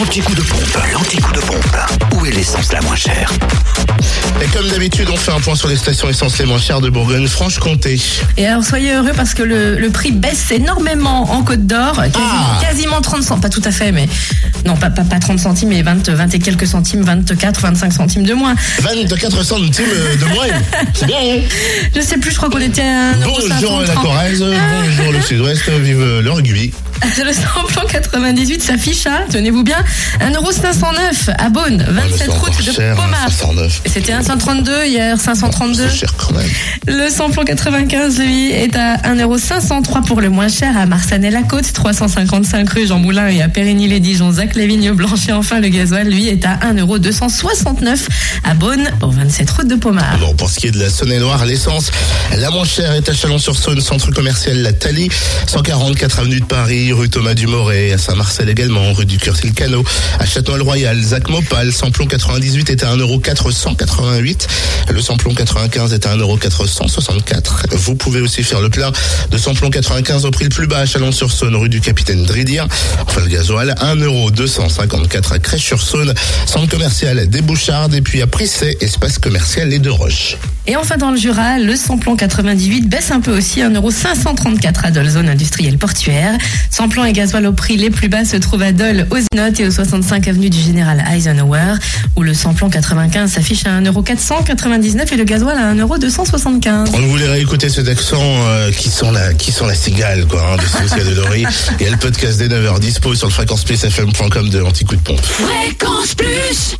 L'anti-coup de pompe, l'anti-coup de pompe. Où est l'essence la moins chère Et comme d'habitude, on fait un point sur les stations essence les moins chères de Bourgogne-Franche-Comté. Et alors soyez heureux parce que le, le prix baisse énormément en Côte d'Or, quasiment, Ah. quasiment 30 centimes, pas tout à fait, mais non pas, pas, pas 30 centimes, mais 20, 20 et quelques centimes, 24, 25 centimes de moins. 24 centimes de moyenne. C'est bien, hein Je sais plus, je crois qu'on était à 1,50 Bonjour la Corrèze, bonjour le Sud-Ouest, vive le rugby. Le samplon 98 s'affiche à, tenez-vous bien, 1,509€ à Beaune, Ah, mais 27 c'est route de cher, hein, Pomard. 509. C'était 132 hier, 532. C'est cher quand même. Le samplon 95, lui, est à 1,503€ pour le moins cher à Marsanet-la-Côte, 355 rue Jean Moulin et à Périgny-les-Dijon, Zac Lévigne Blanche et enfin le gasoil, lui, est à 1,269€ à Beaune, au 27 route de Pomard. Bon, pour ce qui est de la Saône-et-Loire, l'essence, la moins chère est à Chalon-sur-Saône, centre commercial La Thalie, 144 avenue de Paris, rue Thomas Dumoret, à Saint-Marcel également, rue du Curtil-Cano, à Châtenois-le-Royal, Zac Mopal, samplon 98 est à 1,488€, le samplon 95 est à 1,464€. Vous pouvez aussi faire le plein de samplon 95 au prix le plus bas à Chalon-sur-Saône, rue du Capitaine Dridia, enfin le gasoil, 1,254€ à Crèche-sur-Saône, centre commercial des Bouchardes, et puis à Prissé, espace commercial Les Deux Roches. Et enfin dans le Jura, le samplon 98 baisse un peu aussi, 1,534€ à Dole, zone industrielle portuaire. Samplon et gasoil au prix les plus bas se trouvent à Dole, aux Inotes et au 65 avenue du Général Eisenhower, où le samplon 95 s'affiche à 1,499€ et le gasoil à 1,275€. On voulait réécouter cet accent euh, qui sent la qui sent la cigale quoi hein, de Cynthia Delory. A le podcast des 9h dispo sur le fréquenceplusfm.com de l'anti-coup de pompe. Fréquence Plus